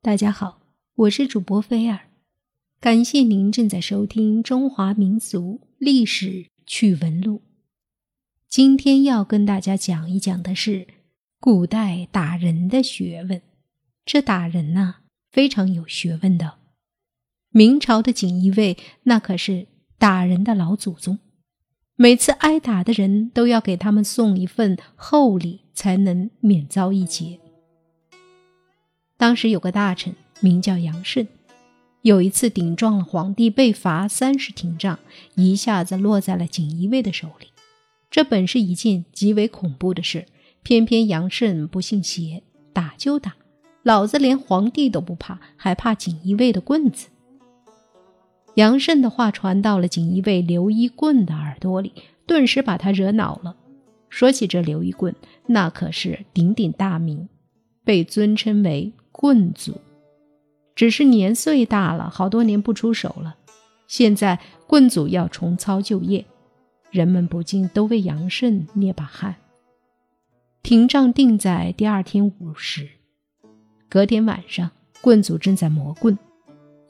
大家好，我是主播菲尔，感谢您正在收听《中华民俗历史趣闻录》。今天要跟大家讲一讲的是古代打人的学问。这打人呐，非常有学问的。明朝的锦衣卫那可是打人的老祖宗，每次挨打的人都要给他们送一份厚礼，才能免遭一劫。当时有个大臣名叫杨慎，有一次顶撞了皇帝，被罚三十廷杖，一下子落在了锦衣卫的手里。这本是一件极为恐怖的事，偏偏杨慎不信邪，打就打，老子连皇帝都不怕，还怕锦衣卫的棍子？杨慎的话传到了锦衣卫刘一棍的耳朵里，顿时把他惹恼了。说起这刘一棍，那可是鼎鼎大名，被尊称为。棍祖，只是年岁大了，好多年不出手了。现在棍祖要重操旧业，人们不禁都为杨慎捏把汗。廷杖定在第二天午时，隔天晚上，棍祖正在磨棍，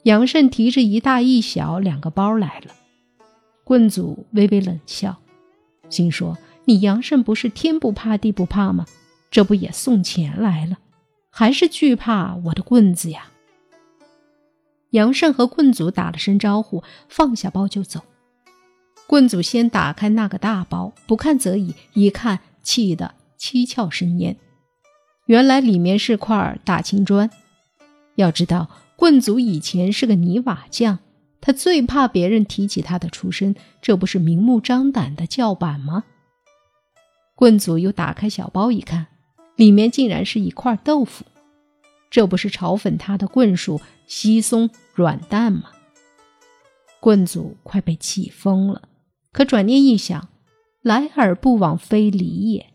杨慎提着一大一小两个包来了。棍祖微微冷笑，心说：“你杨慎不是天不怕地不怕吗？这不也送钱来了？”还是惧怕我的棍子呀！杨慎和棍祖打了声招呼，放下包就走。棍祖先打开那个大包，不看则已，一看气得七窍生烟。原来里面是块大青砖。要知道，棍祖以前是个泥瓦匠，他最怕别人提起他的出身，这不是明目张胆的叫板吗？棍祖又打开小包一看。里面竟然是一块豆腐，这不是嘲讽他的棍术稀松软淡吗？棍祖快被气疯了，可转念一想，来而不往非礼也，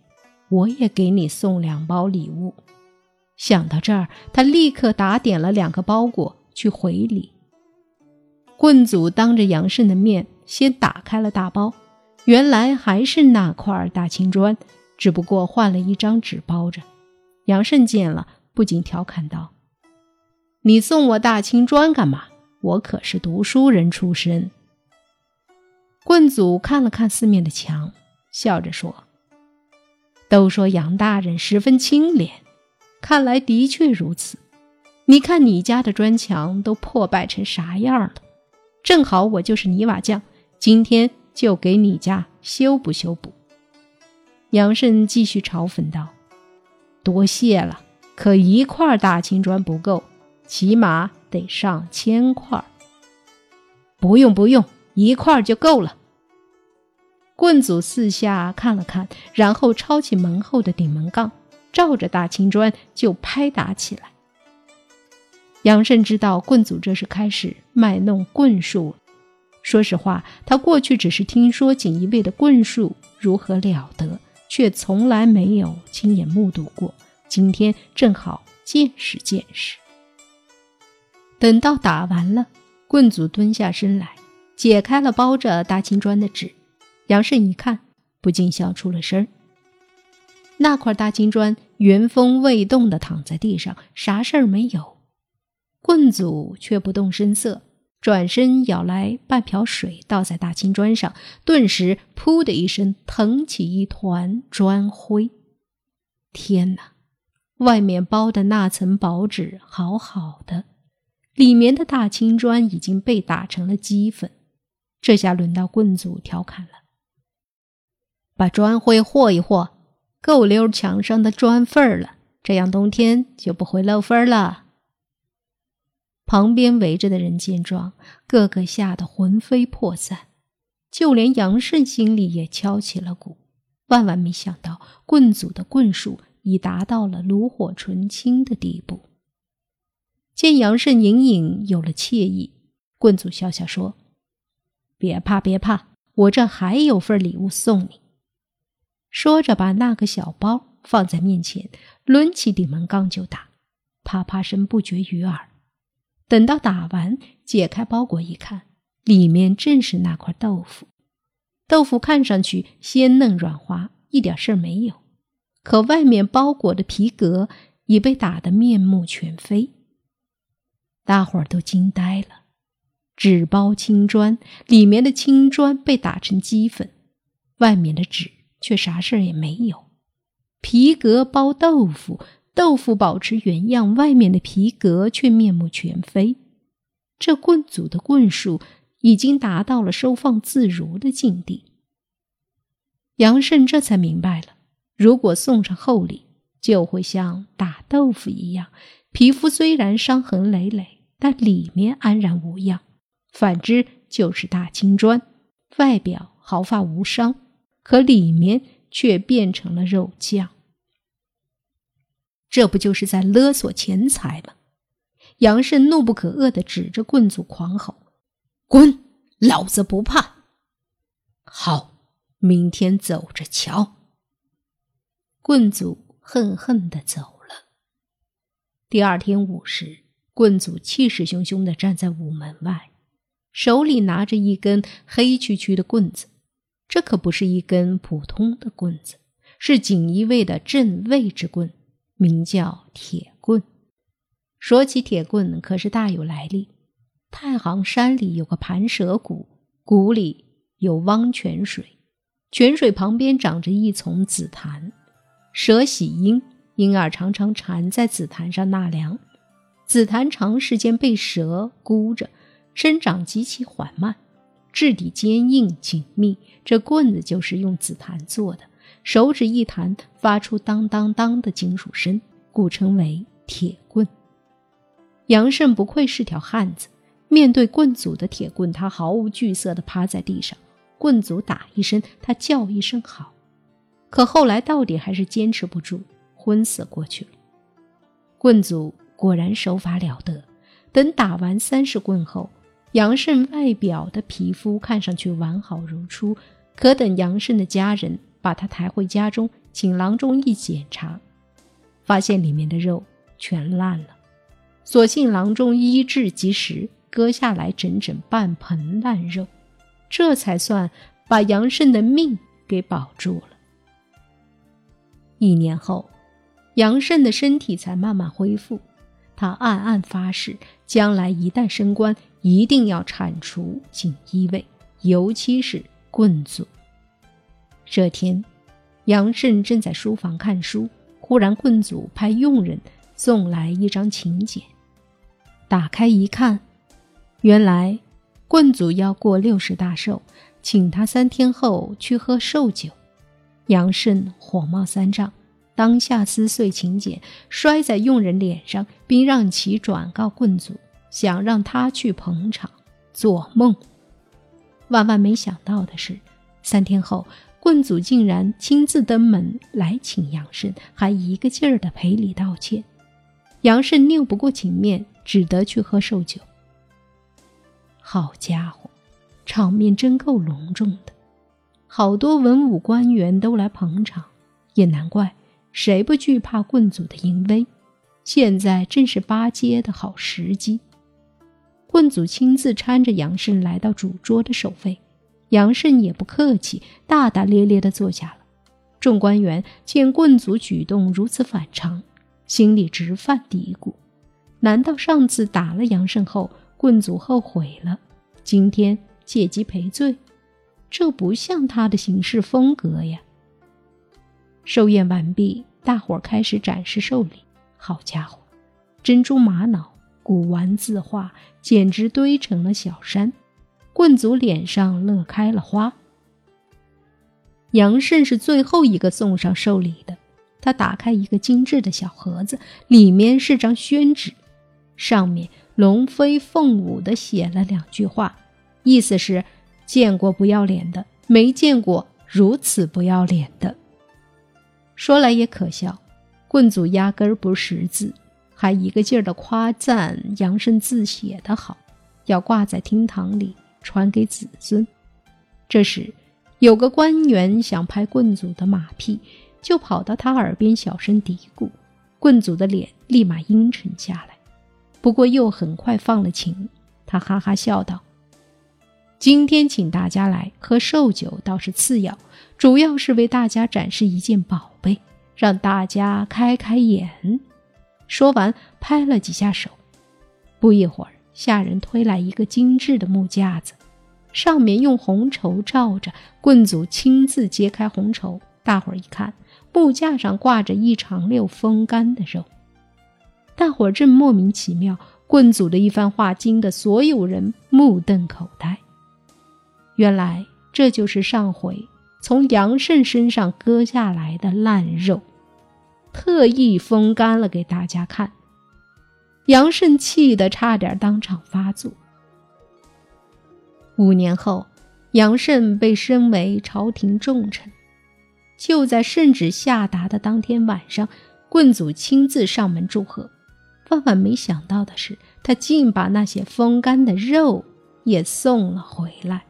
我也给你送两包礼物。想到这儿，他立刻打点了两个包裹去回礼。棍祖当着杨慎的面先打开了大包，原来还是那块大青砖。只不过换了一张纸包着，杨慎见了，不禁调侃道：“你送我大青砖干嘛？我可是读书人出身。”棍祖看了看四面的墙，笑着说：“都说杨大人十分清廉，看来的确如此。你看你家的砖墙都破败成啥样了？正好我就是泥瓦匠，今天就给你家修补修补。”杨慎继续嘲讽道：“多谢了，可一块大青砖不够，起码得上千块。”“不用不用，一块就够了。”棍祖四下看了看，然后抄起门后的顶门杠，照着大青砖就拍打起来。杨慎知道棍祖这是开始卖弄棍术。说实话，他过去只是听说锦衣卫的棍术如何了得。却从来没有亲眼目睹过，今天正好见识见识。等到打完了，棍祖蹲下身来，解开了包着大青砖的纸。杨慎一看，不禁笑出了声儿那块大青砖原封未动地躺在地上，啥事儿没有。棍祖却不动声色。转身舀来半瓢水，倒在大青砖上，顿时“噗”的一声腾起一团砖灰。天哪！外面包的那层薄纸好好的，里面的大青砖已经被打成了齑粉。这下轮到棍祖调侃了：“把砖灰和一和，够溜墙上的砖缝儿了，这样冬天就不会漏风了。”旁边围着的人见状，个个吓得魂飞魄散，就连杨慎心里也敲起了鼓。万万没想到，棍祖的棍术已达到了炉火纯青的地步。见杨慎隐隐有了惬意，棍祖笑笑说：“别怕，别怕，我这还有份礼物送你。”说着，把那个小包放在面前，抡起顶门杠就打，啪啪声不绝于耳。等到打完，解开包裹一看，里面正是那块豆腐。豆腐看上去鲜嫩软滑，一点事儿没有。可外面包裹的皮革已被打得面目全非。大伙儿都惊呆了。纸包青砖，里面的青砖被打成齑粉，外面的纸却啥事儿也没有。皮革包豆腐，豆腐保持原样，外面的皮革却面目全非。这棍组的棍数已经达到了收放自如的境地。杨慎这才明白了，如果送上厚礼，就会像打豆腐一样，皮肤虽然伤痕累累，但里面安然无恙。反之，就是大青砖，外表毫发无伤，可里面却变成了肉酱。这不就是在勒索钱财吗？杨慎怒不可遏地指着棍祖狂吼：“滚！老子不怕！好，明天走着瞧。”棍祖恨恨地走了。第二天午时，棍祖气势汹汹地站在午门外。手里拿着一根黑黢黢的棍子，这可不是一根普通的棍子，是锦衣卫的镇卫之棍，名叫铁棍。说起铁棍，可是大有来历。太行山里有个盘蛇谷，谷里有汪泉水，泉水旁边长着一丛紫檀，蛇喜鹰，因而常常缠在紫檀上纳凉。紫檀长时间被蛇箍着。生长极其缓慢，质地坚硬紧密。这棍子就是用紫檀做的，手指一弹，发出当当当的金属声，故称为铁棍。杨慎不愧是条汉子，面对棍祖的铁棍，他毫无惧色地趴在地上。棍祖打一声，他叫一声好。可后来到底还是坚持不住，昏死过去了。棍祖果然手法了得，等打完三十棍后。杨慎外表的皮肤看上去完好如初，可等杨慎的家人把他抬回家中，请郎中一检查，发现里面的肉全烂了。所幸郎中医治及时，割下来整整半盆烂肉，这才算把杨慎的命给保住了。一年后，杨慎的身体才慢慢恢复。他暗暗发誓，将来一旦升官，一定要铲除锦衣卫，尤其是棍祖。这天，杨慎正在书房看书，忽然棍祖派佣人送来一张请柬，打开一看，原来棍祖要过六十大寿，请他三天后去喝寿酒。杨慎火冒三丈。当下撕碎请柬，摔在佣人脸上，并让其转告棍祖，想让他去捧场。做梦！万万没想到的是，三天后，棍祖竟然亲自登门来请杨慎，还一个劲儿的赔礼道歉。杨慎拗不过情面，只得去喝寿酒。好家伙，场面真够隆重的，好多文武官员都来捧场，也难怪。谁不惧怕棍祖的淫威？现在正是巴结的好时机。棍祖亲自搀着杨慎来到主桌的首位，杨慎也不客气，大大咧咧地坐下了。众官员见棍祖举动如此反常，心里直犯嘀咕：难道上次打了杨慎后，棍祖后悔了，今天借机赔罪？这不像他的行事风格呀！寿宴完毕，大伙儿开始展示寿礼。好家伙，珍珠玛瑙、古玩字画，简直堆成了小山。棍族脸上乐开了花。杨慎是最后一个送上寿礼的。他打开一个精致的小盒子，里面是张宣纸，上面龙飞凤舞的写了两句话，意思是：见过不要脸的，没见过如此不要脸的。说来也可笑，棍祖压根儿不识字，还一个劲儿的夸赞杨慎字写得好，要挂在厅堂里传给子孙。这时，有个官员想拍棍祖的马屁，就跑到他耳边小声嘀咕，棍祖的脸立马阴沉下来，不过又很快放了情。他哈哈笑道：“今天请大家来喝寿酒倒是次要，主要是为大家展示一件宝贝。”让大家开开眼。说完，拍了几下手，不一会儿，下人推来一个精致的木架子，上面用红绸罩着。棍祖亲自揭开红绸，大伙儿一看，木架上挂着一长溜风干的肉。大伙儿正莫名其妙，棍祖的一番话惊得所有人目瞪口呆。原来这就是上回从杨慎身上割下来的烂肉，特意风干了给大家看。杨慎气得差点当场发作。五年后，杨慎被升为朝廷重臣。就在圣旨下达的当天晚上，棍祖亲自上门祝贺。万万没想到的是，他竟把那些风干的肉也送了回来。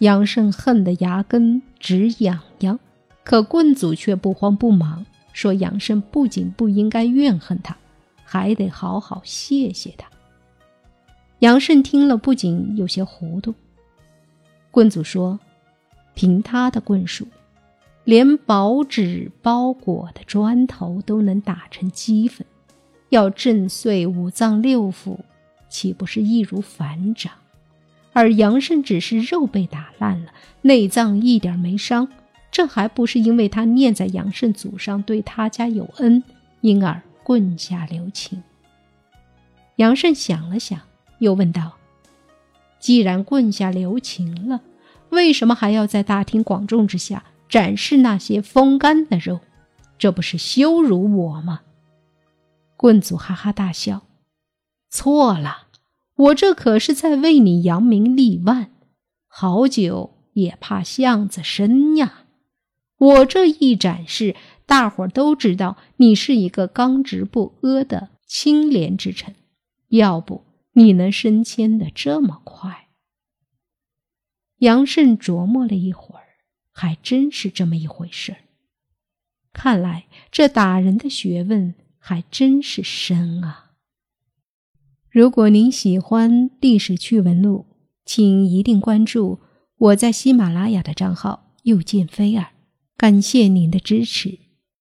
杨慎恨得牙根直痒痒，可棍祖却不慌不忙，说杨慎不仅不应该怨恨他。还得好好谢谢他。杨慎听了，不仅有些糊涂。棍祖说：“凭他的棍术，连薄纸包裹的砖头都能打成齑粉，要震碎五脏六腑，岂不是易如反掌？而杨慎只是肉被打烂了，内脏一点没伤，这还不是因为他念在杨慎祖上对他家有恩，因而。”棍下留情。杨慎想了想，又问道：“既然棍下留情了，为什么还要在大庭广众之下展示那些风干的肉？这不是羞辱我吗？”棍祖哈哈大笑：“错了，我这可是在为你扬名立万。好酒也怕巷子深呀，我这一展示。”大伙儿都知道你是一个刚直不阿的清廉之臣，要不你能升迁的这么快？杨慎琢磨了一会儿，还真是这么一回事儿。看来这打人的学问还真是深啊！如果您喜欢历史趣闻录，请一定关注我在喜马拉雅的账号“又见菲儿”，感谢您的支持。